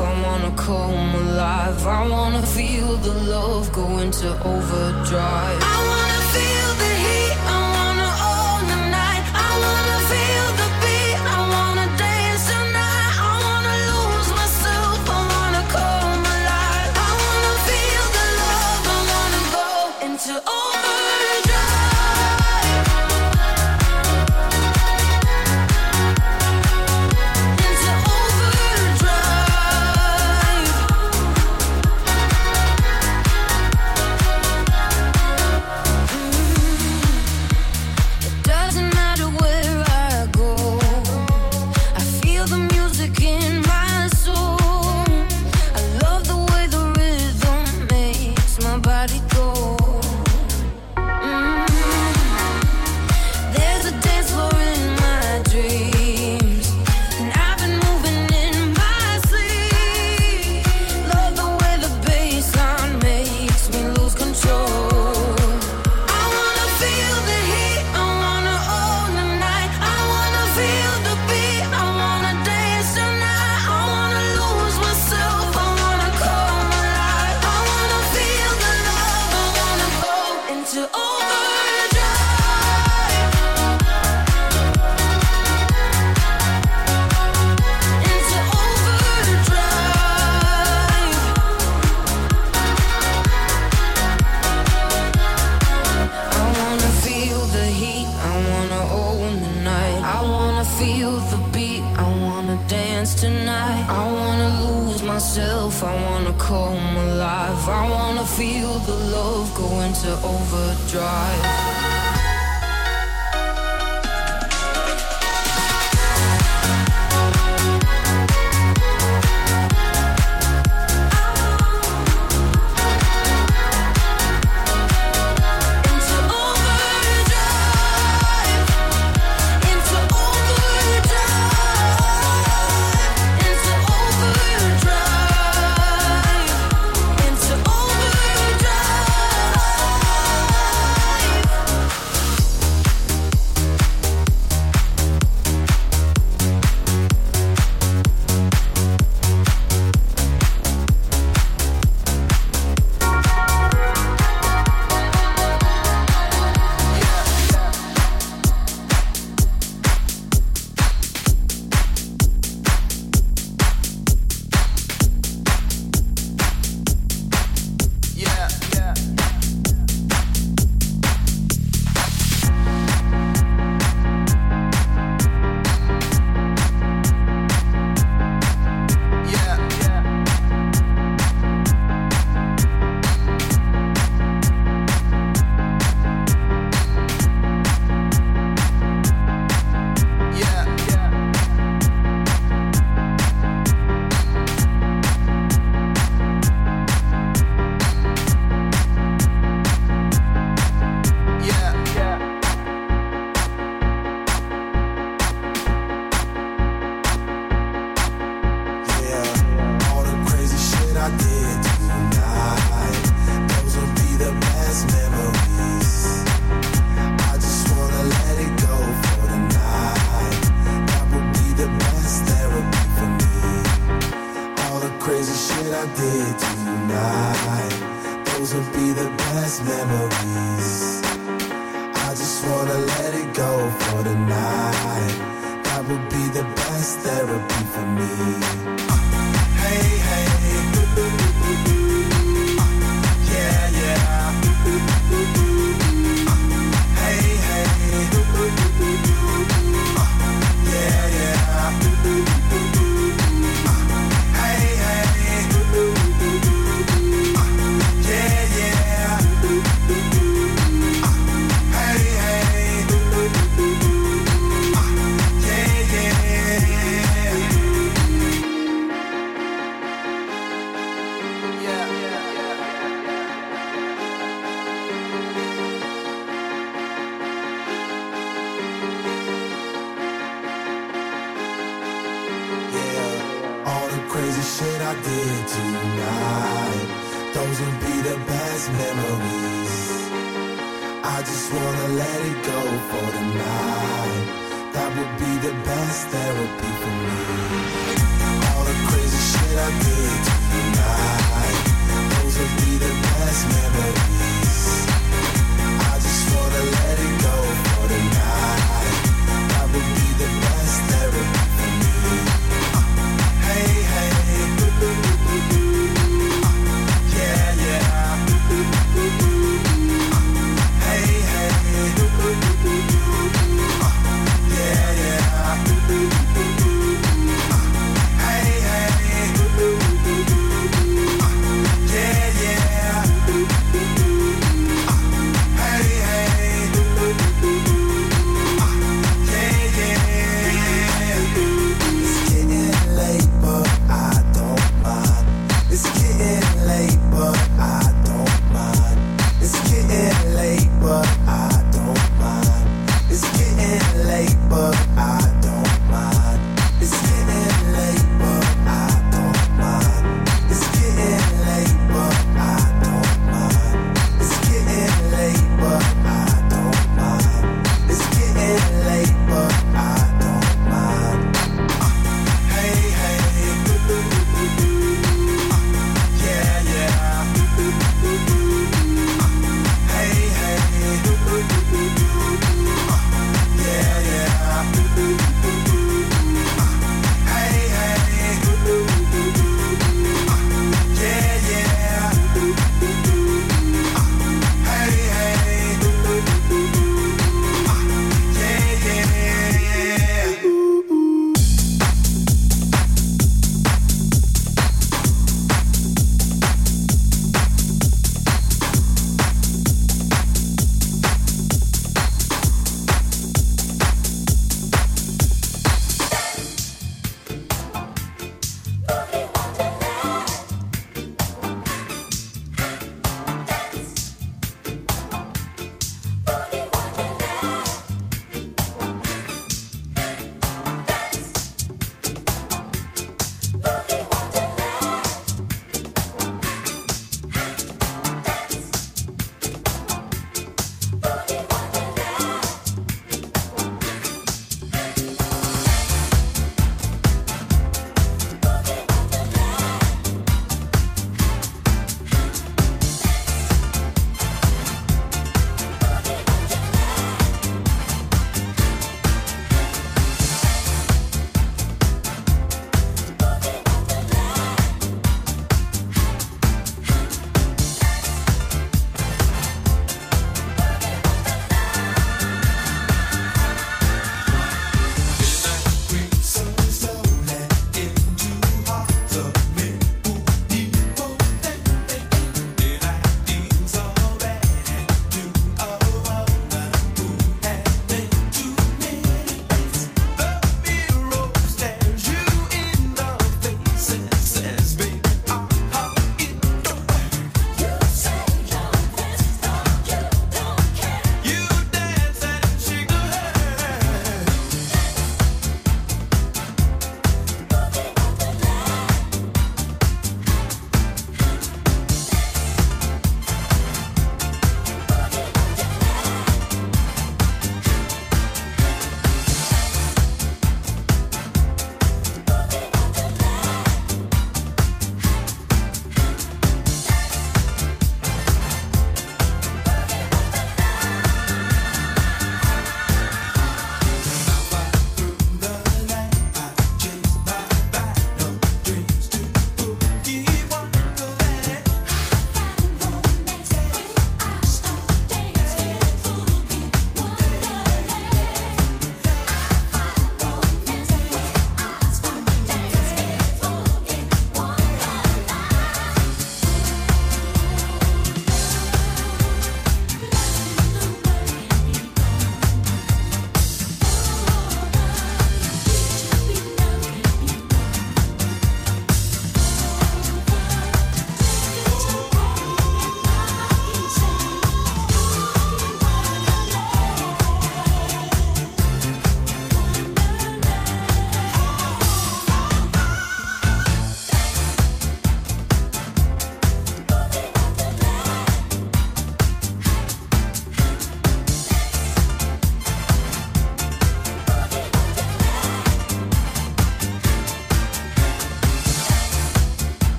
life, I wanna come alive. I wanna feel the love go into overdrive. to overdrive.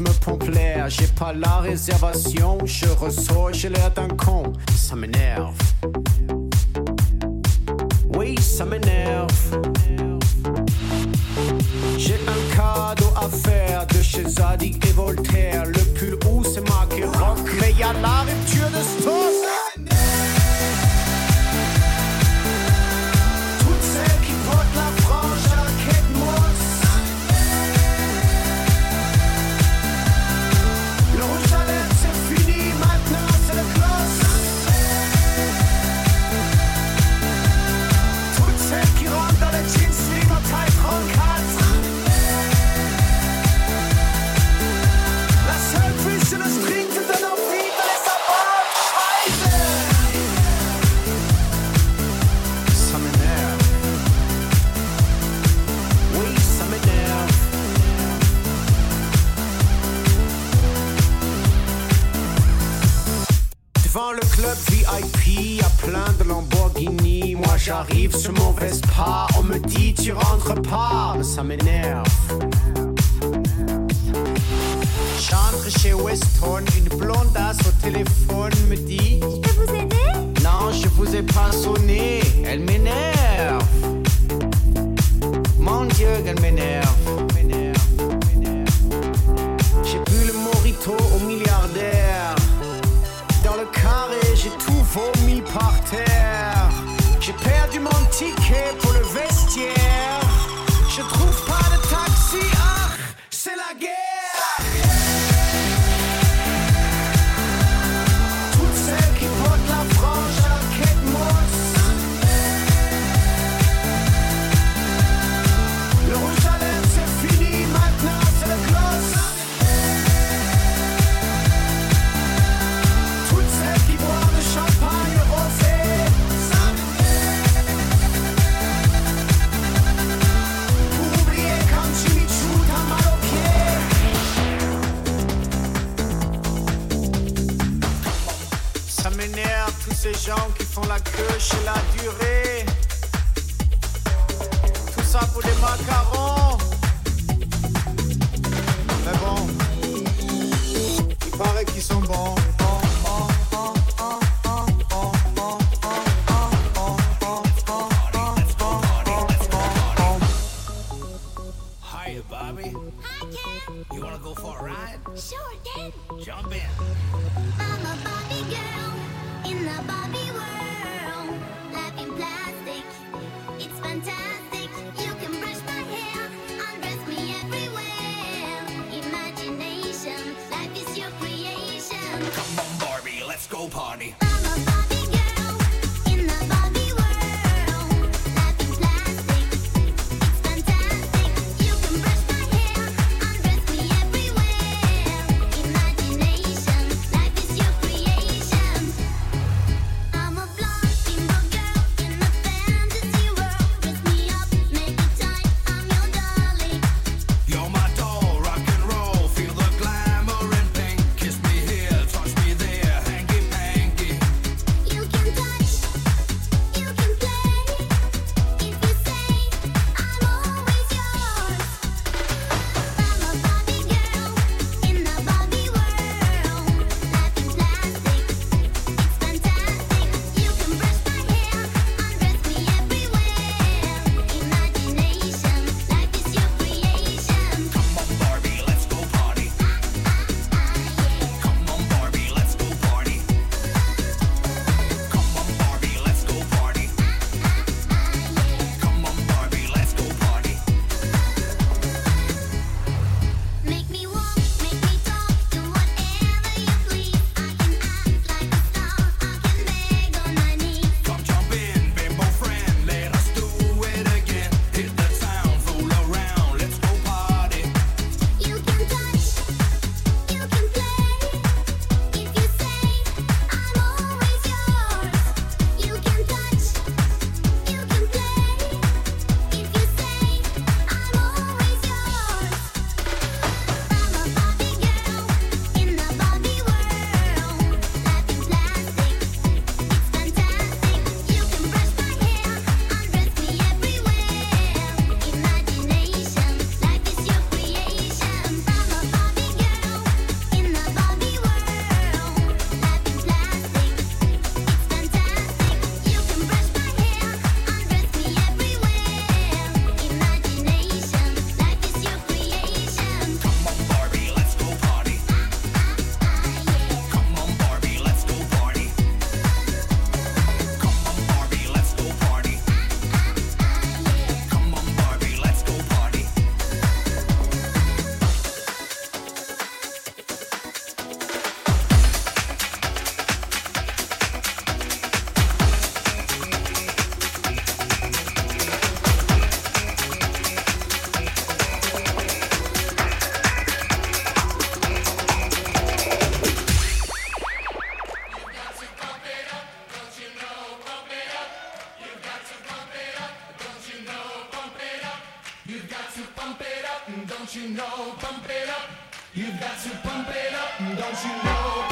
me pompe. J'ai pas la réservation, je ressors, j'ai l'air d'un con. Ça m'énerve. les gens qui font la queue chez la durée. Tout ça pour des macarons. Don't you know?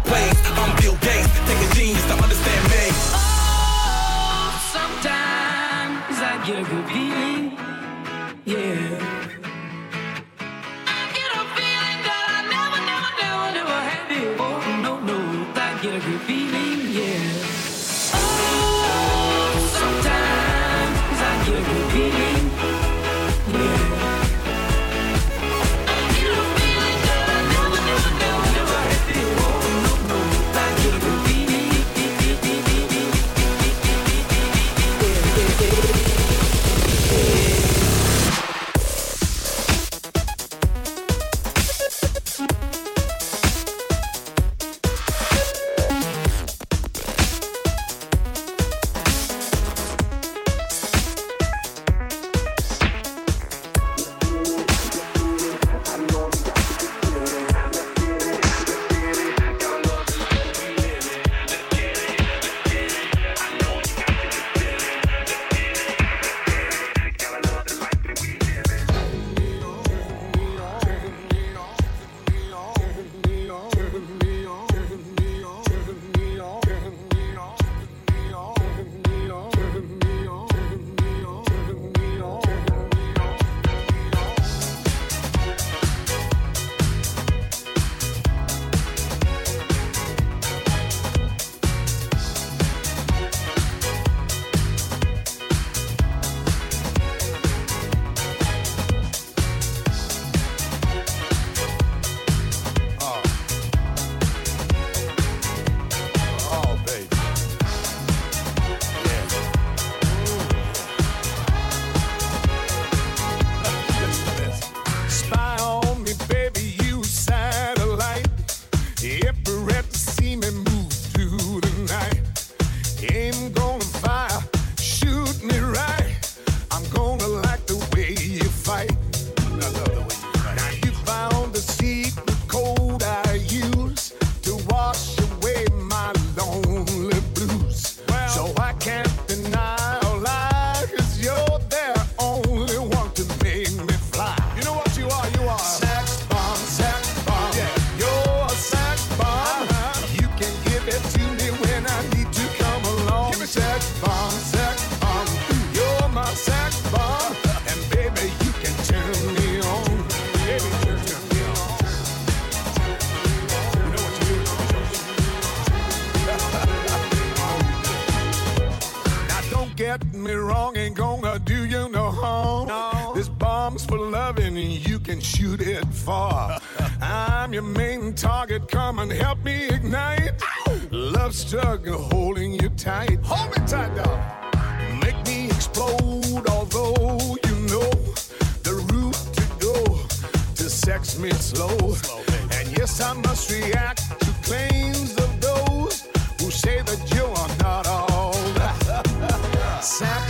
get me wrong, ain't gonna do you no harm. No. This bomb's for loving, and you can shoot it far. I'm your main target, come and help me ignite. Love struggle holding you tight. Hold me tight, dog. Make me explode, although you know the route to go to sex me slow. slow and yes, I must react to claims of those who say that you are. Sam